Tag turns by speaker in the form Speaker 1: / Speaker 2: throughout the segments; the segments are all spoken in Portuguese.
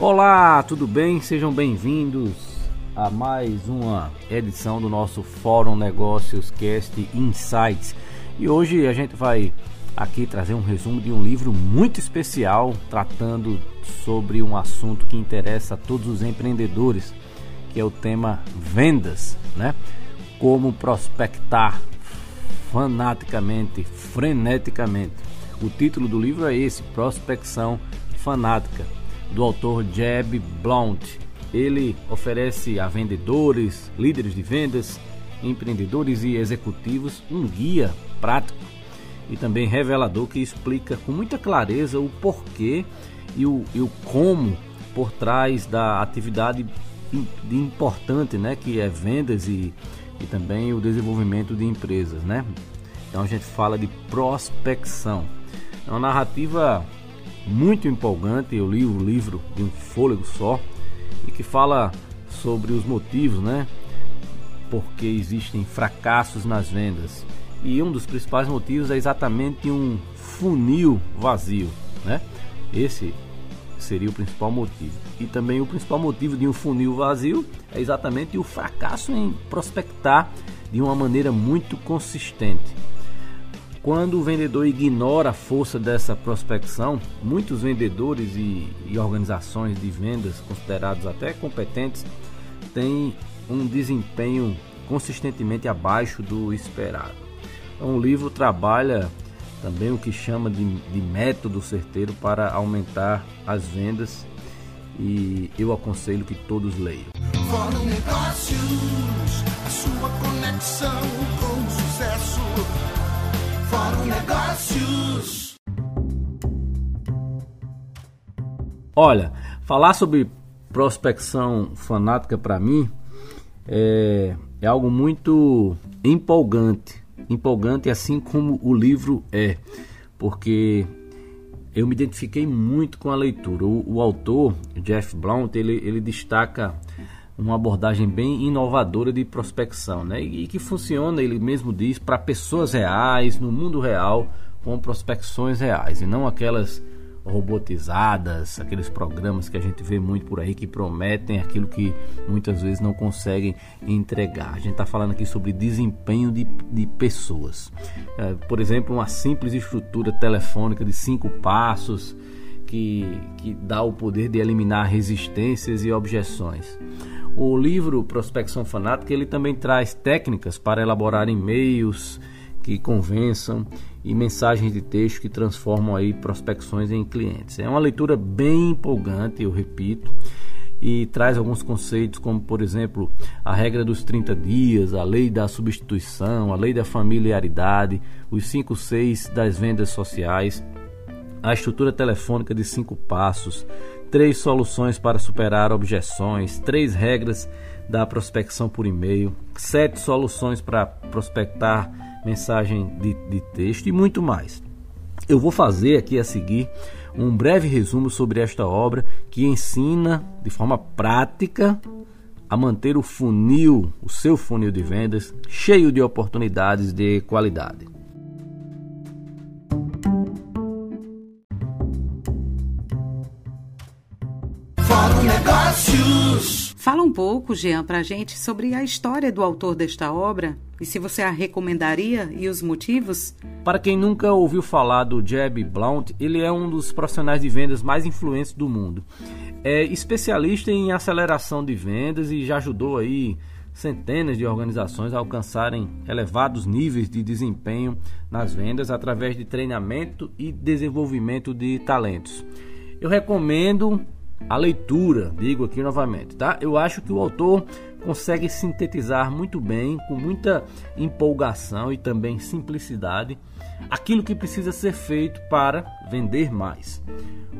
Speaker 1: Olá, tudo bem? Sejam bem-vindos a mais uma edição do nosso Fórum Negócios Cast Insights. E hoje a gente vai aqui trazer um resumo de um livro muito especial tratando sobre um assunto que interessa a todos os empreendedores, que é o tema vendas, né? Como prospectar fanaticamente, freneticamente. O título do livro é esse: Prospecção Fanática do autor Jeb Blount. Ele oferece a vendedores, líderes de vendas, empreendedores e executivos um guia prático e também revelador que explica com muita clareza o porquê e o, e o como por trás da atividade de importante, né, que é vendas e, e também o desenvolvimento de empresas, né? Então a gente fala de prospecção. É uma narrativa muito empolgante. Eu li o livro de um fôlego só e que fala sobre os motivos, né? Porque existem fracassos nas vendas. E um dos principais motivos é exatamente um funil vazio, né? Esse seria o principal motivo. E também o principal motivo de um funil vazio é exatamente o fracasso em prospectar de uma maneira muito consistente. Quando o vendedor ignora a força dessa prospecção, muitos vendedores e, e organizações de vendas considerados até competentes têm um desempenho consistentemente abaixo do esperado. Então, o livro trabalha também o que chama de, de método certeiro para aumentar as vendas e eu aconselho que todos leiam. Fórum Negócios, a sua conexão com o sucesso. Fórum Negócios. Olha, falar sobre prospecção fanática para mim é, é algo muito empolgante, empolgante assim como o livro é, porque eu me identifiquei muito com a leitura. O, o autor, Jeff Blount, ele, ele destaca uma abordagem bem inovadora de prospecção, né? E, que funciona, ele mesmo diz, para pessoas reais, no mundo real, com prospecções reais e não aquelas robotizadas, aqueles programas que a gente vê muito por aí que prometem aquilo que muitas vezes não conseguem entregar. A gente está falando aqui sobre desempenho de, de pessoas. É, por exemplo, uma simples estrutura telefônica de cinco passos que, que dá o poder de eliminar resistências e objeções. O livro Prospecção Fanática ele também traz técnicas para elaborar e-mails que convençam e mensagens de texto que transformam aí prospecções em clientes. É uma leitura bem empolgante, eu repito, e traz alguns conceitos como, por exemplo, a regra dos 30 dias, a lei da substituição, a lei da familiaridade, os 5 6 das vendas sociais, a estrutura telefônica de cinco passos, três soluções para superar objeções, três regras da prospecção por e-mail, sete soluções para prospectar mensagem de, de texto e muito mais. Eu vou fazer aqui a seguir um breve resumo sobre esta obra que ensina de forma prática a manter o funil, o seu funil de vendas, cheio de oportunidades de qualidade.
Speaker 2: Fala um pouco, Jean, para a gente sobre a história do autor desta obra e se você a recomendaria e os motivos.
Speaker 1: Para quem nunca ouviu falar do Jeb Blount, ele é um dos profissionais de vendas mais influentes do mundo. É especialista em aceleração de vendas e já ajudou aí centenas de organizações a alcançarem elevados níveis de desempenho nas vendas através de treinamento e desenvolvimento de talentos. Eu recomendo a leitura, digo aqui novamente, tá? Eu acho que o autor consegue sintetizar muito bem, com muita empolgação e também simplicidade, aquilo que precisa ser feito para vender mais.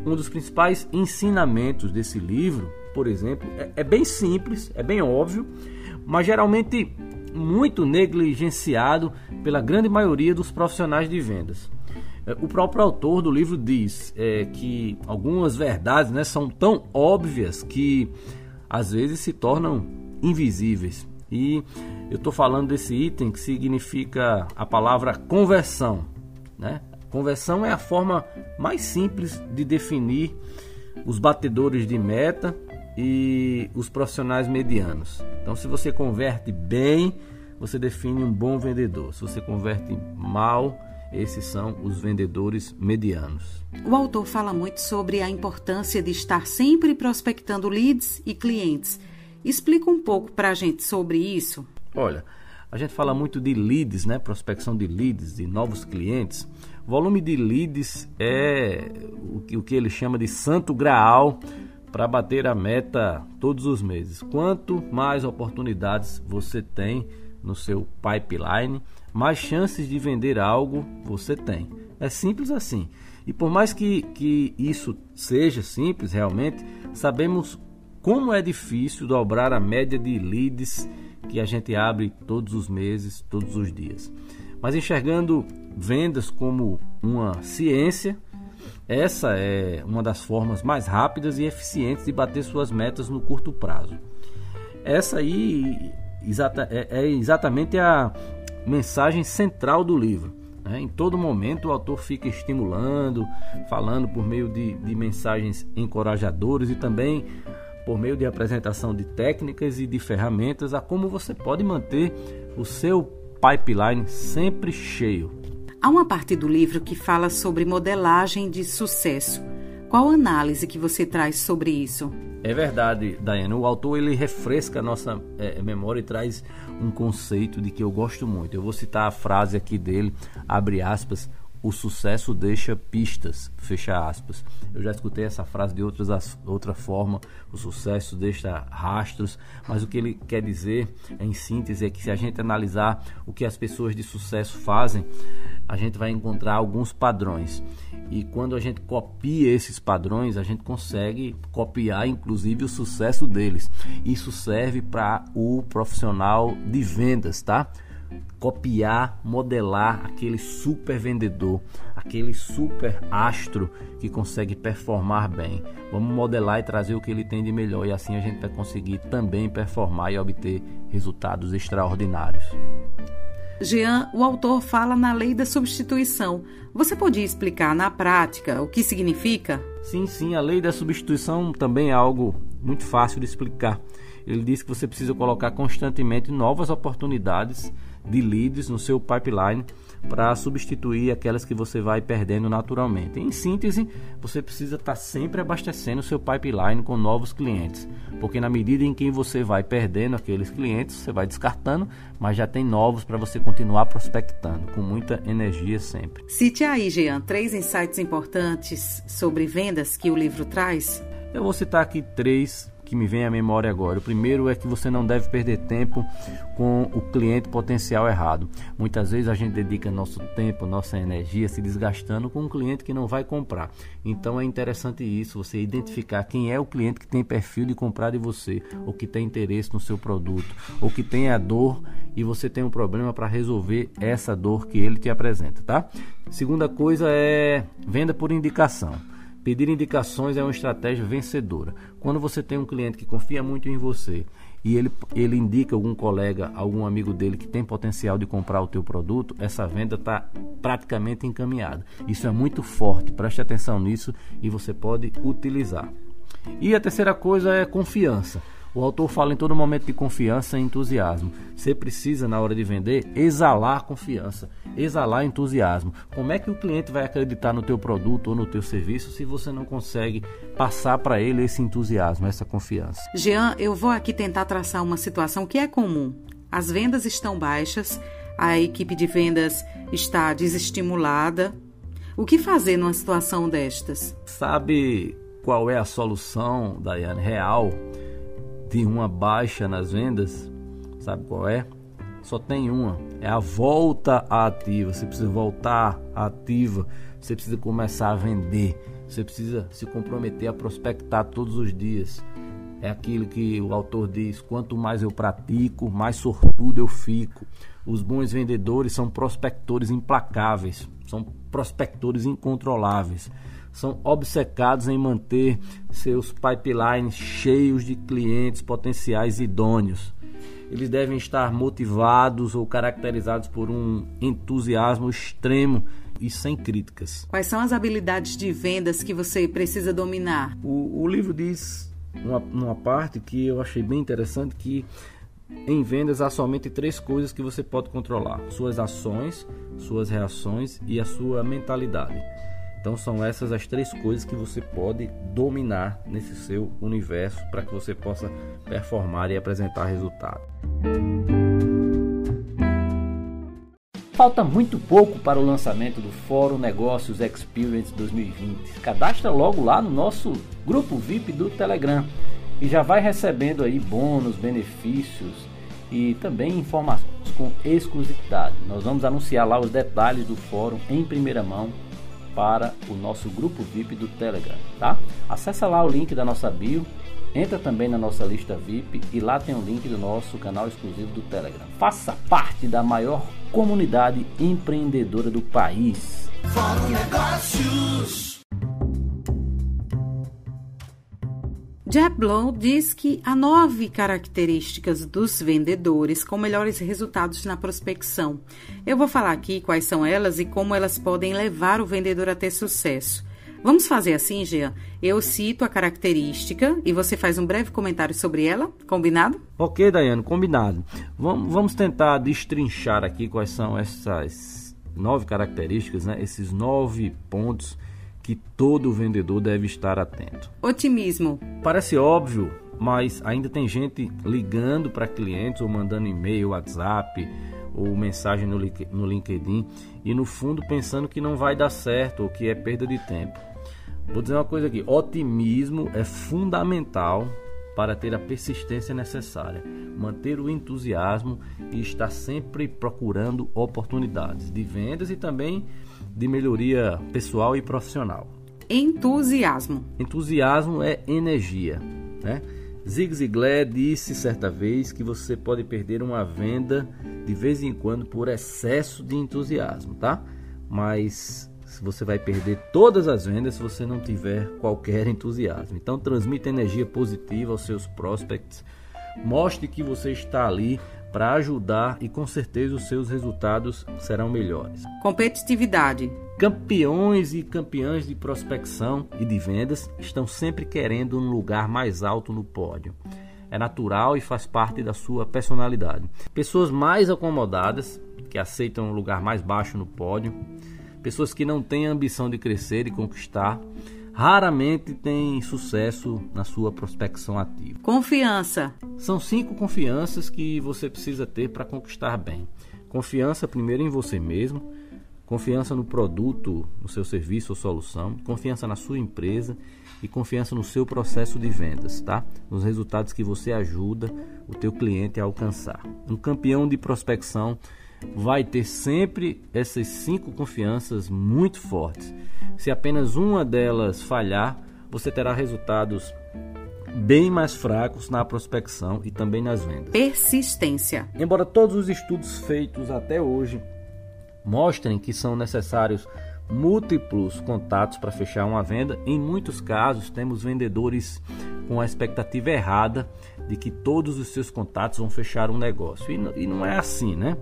Speaker 1: Um dos principais ensinamentos desse livro, por exemplo, é, é bem simples, é bem óbvio, mas geralmente muito negligenciado pela grande maioria dos profissionais de vendas. O próprio autor do livro diz é, que algumas verdades né, são tão óbvias que às vezes se tornam invisíveis. E eu estou falando desse item que significa a palavra conversão. Né? Conversão é a forma mais simples de definir os batedores de meta e os profissionais medianos. Então, se você converte bem, você define um bom vendedor. Se você converte mal, esses são os vendedores medianos.
Speaker 2: O autor fala muito sobre a importância de estar sempre prospectando leads e clientes. Explica um pouco para a gente sobre isso.
Speaker 1: Olha, a gente fala muito de leads, né? Prospecção de leads, de novos clientes. Volume de leads é o que, o que ele chama de santo graal para bater a meta todos os meses. Quanto mais oportunidades você tem no seu pipeline, mais chances de vender algo você tem. É simples assim. E por mais que, que isso seja simples realmente, sabemos como é difícil dobrar a média de leads que a gente abre todos os meses, todos os dias. Mas enxergando vendas como uma ciência, essa é uma das formas mais rápidas e eficientes de bater suas metas no curto prazo. Essa aí é, é exatamente a mensagem central do livro. Né? Em todo momento o autor fica estimulando, falando por meio de, de mensagens encorajadoras e também por meio de apresentação de técnicas e de ferramentas a como você pode manter o seu pipeline sempre cheio.
Speaker 2: Há uma parte do livro que fala sobre modelagem de sucesso. Qual análise que você traz sobre isso?
Speaker 1: É verdade, Daiane. O autor ele refresca a nossa é, memória e traz um conceito de que eu gosto muito. Eu vou citar a frase aqui dele, abre aspas, o sucesso deixa pistas, fecha aspas. Eu já escutei essa frase de outras, outra forma, o sucesso deixa rastros, mas o que ele quer dizer, em síntese, é que se a gente analisar o que as pessoas de sucesso fazem, a gente vai encontrar alguns padrões. E quando a gente copia esses padrões, a gente consegue copiar inclusive o sucesso deles. Isso serve para o profissional de vendas, tá? copiar, modelar aquele super vendedor, aquele super astro que consegue performar bem. Vamos modelar e trazer o que ele tem de melhor e assim a gente vai conseguir também performar e obter resultados extraordinários.
Speaker 2: Jean, o autor fala na lei da substituição. Você podia explicar na prática o que significa?
Speaker 1: Sim, sim, a lei da substituição também é algo muito fácil de explicar. Ele diz que você precisa colocar constantemente novas oportunidades de leads no seu pipeline para substituir aquelas que você vai perdendo naturalmente. Em síntese, você precisa estar tá sempre abastecendo o seu pipeline com novos clientes, porque na medida em que você vai perdendo aqueles clientes, você vai descartando, mas já tem novos para você continuar prospectando com muita energia sempre.
Speaker 2: Cite aí, Jean, três insights importantes sobre vendas que o livro traz.
Speaker 1: Eu vou citar aqui três que me vem à memória agora. O primeiro é que você não deve perder tempo com o cliente potencial errado. Muitas vezes a gente dedica nosso tempo, nossa energia se desgastando com um cliente que não vai comprar. Então é interessante isso, você identificar quem é o cliente que tem perfil de comprar de você, ou que tem interesse no seu produto, ou que tem a dor e você tem um problema para resolver essa dor que ele te apresenta, tá? Segunda coisa é venda por indicação. Pedir indicações é uma estratégia vencedora. Quando você tem um cliente que confia muito em você e ele, ele indica algum colega, algum amigo dele que tem potencial de comprar o teu produto, essa venda está praticamente encaminhada. Isso é muito forte, preste atenção nisso e você pode utilizar. E a terceira coisa é confiança. O autor fala em todo momento de confiança e entusiasmo. Você precisa, na hora de vender, exalar confiança, exalar entusiasmo. Como é que o cliente vai acreditar no teu produto ou no teu serviço se você não consegue passar para ele esse entusiasmo, essa confiança?
Speaker 2: Jean, eu vou aqui tentar traçar uma situação que é comum. As vendas estão baixas, a equipe de vendas está desestimulada. O que fazer numa situação destas?
Speaker 1: Sabe qual é a solução, Daiane, real de uma baixa nas vendas, sabe qual é? Só tem uma, é a volta ativa. Você precisa voltar ativa, você precisa começar a vender, você precisa se comprometer a prospectar todos os dias. É aquilo que o autor diz: quanto mais eu pratico, mais sortudo eu fico. Os bons vendedores são prospectores implacáveis, são prospectores incontroláveis são obcecados em manter seus pipelines cheios de clientes potenciais idôneos. eles devem estar motivados ou caracterizados por um entusiasmo extremo e sem críticas.
Speaker 2: Quais são as habilidades de vendas que você precisa dominar?
Speaker 1: O, o livro diz uma, uma parte que eu achei bem interessante que em vendas há somente três coisas que você pode controlar: suas ações, suas reações e a sua mentalidade. Então são essas as três coisas que você pode dominar nesse seu universo para que você possa performar e apresentar resultado. Falta muito pouco para o lançamento do Fórum Negócios Experience 2020. Cadastra logo lá no nosso grupo VIP do Telegram e já vai recebendo aí bônus, benefícios e também informações com exclusividade. Nós vamos anunciar lá os detalhes do fórum em primeira mão para o nosso grupo VIP do Telegram, tá? Acesse lá o link da nossa bio, entra também na nossa lista VIP e lá tem o link do nosso canal exclusivo do Telegram. Faça parte da maior comunidade empreendedora do país. Fórum Negócios.
Speaker 2: Jeb Blow diz que há nove características dos vendedores com melhores resultados na prospecção. Eu vou falar aqui quais são elas e como elas podem levar o vendedor a ter sucesso. Vamos fazer assim, Jean? Eu cito a característica e você faz um breve comentário sobre ela, combinado?
Speaker 1: Ok, Daiane, combinado. Vamos tentar destrinchar aqui quais são essas nove características, né? esses nove pontos que todo vendedor deve estar atento.
Speaker 2: Otimismo.
Speaker 1: Parece óbvio, mas ainda tem gente ligando para clientes ou mandando e-mail, WhatsApp ou mensagem no, LinkedIn e no fundo pensando que não vai dar certo ou que é perda de tempo. Vou dizer uma coisa aqui: otimismo é fundamental para ter a persistência necessária, manter o entusiasmo e estar sempre procurando oportunidades de vendas e também de melhoria pessoal e profissional.
Speaker 2: Entusiasmo.
Speaker 1: Entusiasmo é energia, né? Zig Ziglar disse certa vez que você pode perder uma venda de vez em quando por excesso de entusiasmo, tá? Mas você vai perder todas as vendas se você não tiver qualquer entusiasmo. Então transmita energia positiva aos seus prospects. Mostre que você está ali para ajudar e com certeza os seus resultados serão melhores.
Speaker 2: Competitividade.
Speaker 1: Campeões e campeãs de prospecção e de vendas estão sempre querendo um lugar mais alto no pódio. É natural e faz parte da sua personalidade. Pessoas mais acomodadas, que aceitam um lugar mais baixo no pódio, pessoas que não têm ambição de crescer e conquistar, raramente tem sucesso na sua prospecção ativa.
Speaker 2: Confiança.
Speaker 1: São cinco confianças que você precisa ter para conquistar bem. Confiança primeiro em você mesmo, confiança no produto, no seu serviço ou solução, confiança na sua empresa e confiança no seu processo de vendas, tá? Nos resultados que você ajuda o teu cliente a alcançar. Um campeão de prospecção vai ter sempre essas cinco confianças muito fortes. Se apenas uma delas falhar, você terá resultados bem mais fracos na prospecção e também nas vendas.
Speaker 2: Persistência.
Speaker 1: Embora todos os estudos feitos até hoje mostrem que são necessários múltiplos contatos para fechar uma venda, em muitos casos temos vendedores com a expectativa errada de que todos os seus contatos vão fechar um negócio. E não é assim, né?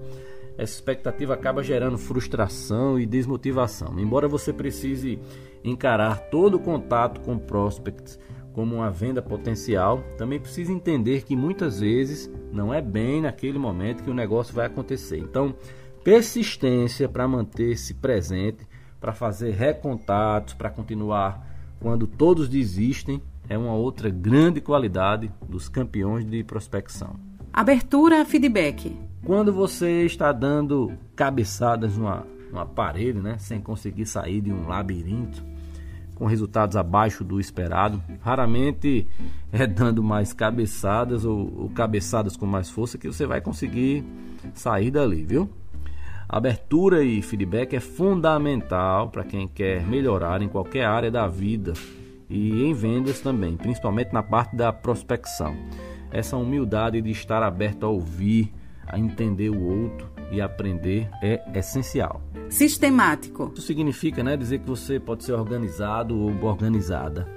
Speaker 1: Essa expectativa acaba gerando frustração e desmotivação. Embora você precise encarar todo o contato com prospects como uma venda potencial, também precisa entender que muitas vezes não é bem naquele momento que o negócio vai acontecer. Então, persistência para manter-se presente, para fazer recontatos, para continuar quando todos desistem, é uma outra grande qualidade dos campeões de prospecção.
Speaker 2: Abertura a feedback.
Speaker 1: Quando você está dando cabeçadas numa, numa parede, né, sem conseguir sair de um labirinto, com resultados abaixo do esperado, raramente é dando mais cabeçadas ou, ou cabeçadas com mais força que você vai conseguir sair dali, viu? Abertura e feedback é fundamental para quem quer melhorar em qualquer área da vida e em vendas também, principalmente na parte da prospecção. Essa humildade de estar aberto a ouvir, a entender o outro e aprender é essencial.
Speaker 2: Sistemático.
Speaker 1: Isso significa né, dizer que você pode ser organizado ou organizada.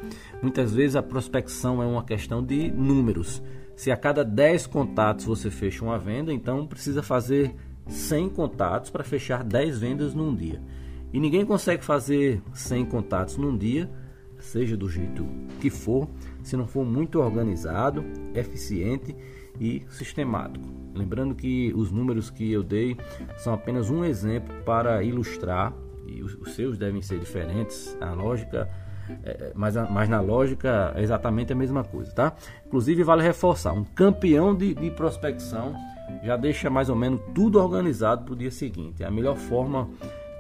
Speaker 1: Muitas vezes a prospecção é uma questão de números. Se a cada 10 contatos você fecha uma venda, então precisa fazer 100 contatos para fechar 10 vendas num dia. E ninguém consegue fazer 100 contatos num dia, seja do jeito que for, se não for muito organizado, eficiente e sistemático. Lembrando que os números que eu dei são apenas um exemplo para ilustrar, e os, seus devem ser diferentes, a lógica é, é, mas, mas na lógica é exatamente a mesma coisa, tá? Inclusive vale reforçar, um campeão de, de prospecção já deixa mais ou menos tudo organizado para o dia seguinte. É a melhor forma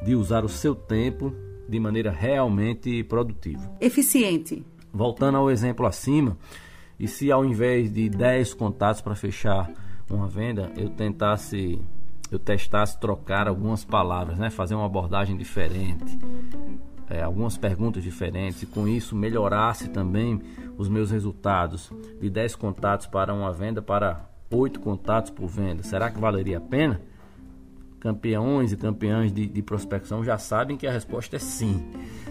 Speaker 1: de usar o seu tempo de maneira realmente produtiva.
Speaker 2: Eficiente.
Speaker 1: Voltando ao exemplo acima, e se ao invés de 10 contatos para fechar uma venda, eu tentasse eu testasse trocar algumas palavras, né? fazer uma abordagem diferente, é, algumas perguntas diferentes e com isso melhorasse também os meus resultados de 10 contatos para uma venda para 8 contatos por venda. Será que valeria a pena? Campeões e campeãs de, de prospecção já sabem que a resposta é sim.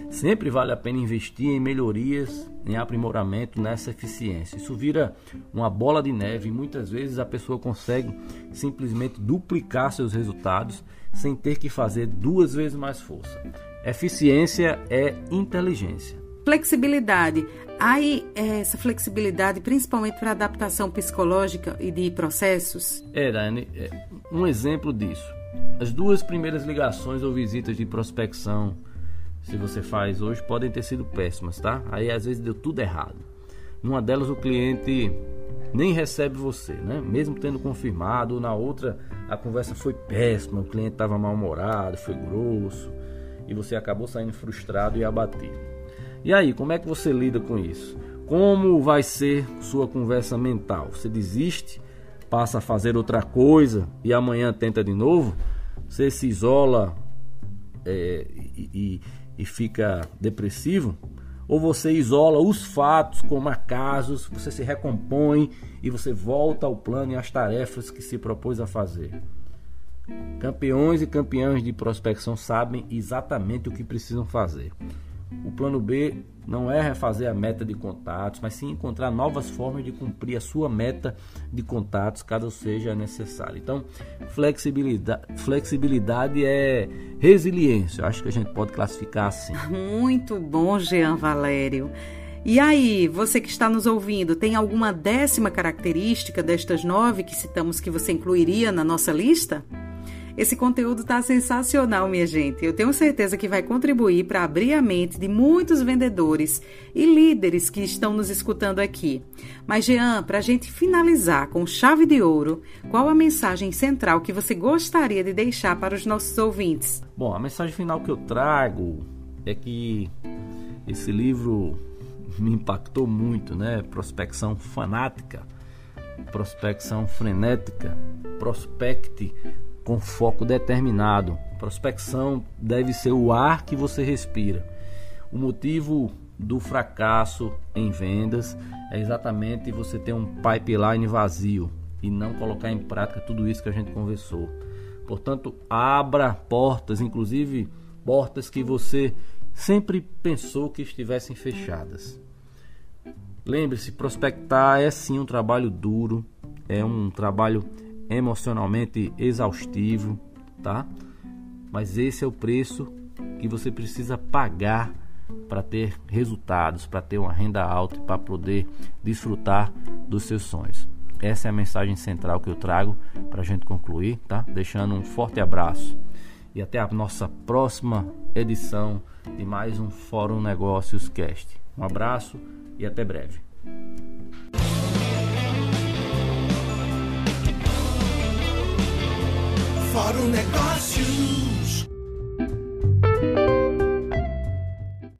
Speaker 1: Sempre vale a pena investir em melhorias, em aprimoramento nessa eficiência. Isso vira uma bola de neve e muitas vezes a pessoa consegue simplesmente duplicar seus resultados sem ter que fazer duas vezes mais força. Eficiência é inteligência.
Speaker 2: Flexibilidade. Aí essa flexibilidade principalmente para adaptação psicológica e de processos?
Speaker 1: É, Dani, é, um exemplo disso. As duas primeiras ligações ou visitas de prospecção se você faz hoje podem ter sido péssimas, tá? Aí às vezes deu tudo errado. Numa delas o cliente nem recebe você, né? Mesmo tendo confirmado, na outra a conversa foi péssima, o cliente estava mal-humorado, foi grosso e você acabou saindo frustrado e abatido. E aí, como é que você lida com isso? Como vai ser sua conversa mental? Você desiste, passa a fazer outra coisa e amanhã tenta de novo? Você se isola é, e, e fica depressivo, ou você isola os fatos como acasos, você se recompõe e você volta ao plano e às tarefas que se propôs a fazer. Campeões e campeãs de prospecção sabem exatamente o que precisam fazer. O plano B não é refazer a meta de contatos, mas sim encontrar novas formas de cumprir a sua meta de contatos, caso seja necessário. Então, flexibilidade, flexibilidade é resiliência. Eu acho que a gente pode classificar assim.
Speaker 2: Muito bom, Jean Valério. E aí, você que está nos ouvindo, tem alguma décima característica destas nove que citamos que você incluiria na nossa lista? Esse conteúdo está sensacional, minha gente. Eu tenho certeza que vai contribuir para abrir a mente de muitos vendedores e líderes que estão nos escutando aqui. Mas, Jean, para a gente finalizar com chave de ouro, qual a mensagem central que você gostaria de deixar para os nossos ouvintes?
Speaker 1: Bom, a mensagem final que eu trago é que esse livro me impactou muito, né? Prospecção fanática, prospecção frenética, prospecte com foco determinado. Prospecção deve ser o ar que você respira. O motivo do fracasso em vendas é exatamente você ter um pipeline vazio e não colocar em prática tudo isso que a gente conversou. Portanto, abra portas, inclusive portas que você sempre pensou que estivessem fechadas. Lembre-se, prospectar é sim um trabalho duro, é um trabalho emocionalmente exaustivo, tá? Mas esse é o preço que você precisa pagar para ter resultados, para ter uma renda alta e para poder desfrutar dos seus sonhos. Essa é a mensagem central que eu trago para a gente concluir, tá? Deixando um forte abraço e até a nossa próxima edição de mais um Fórum Negócios Cast. Um abraço e até breve. Fórum Negócios.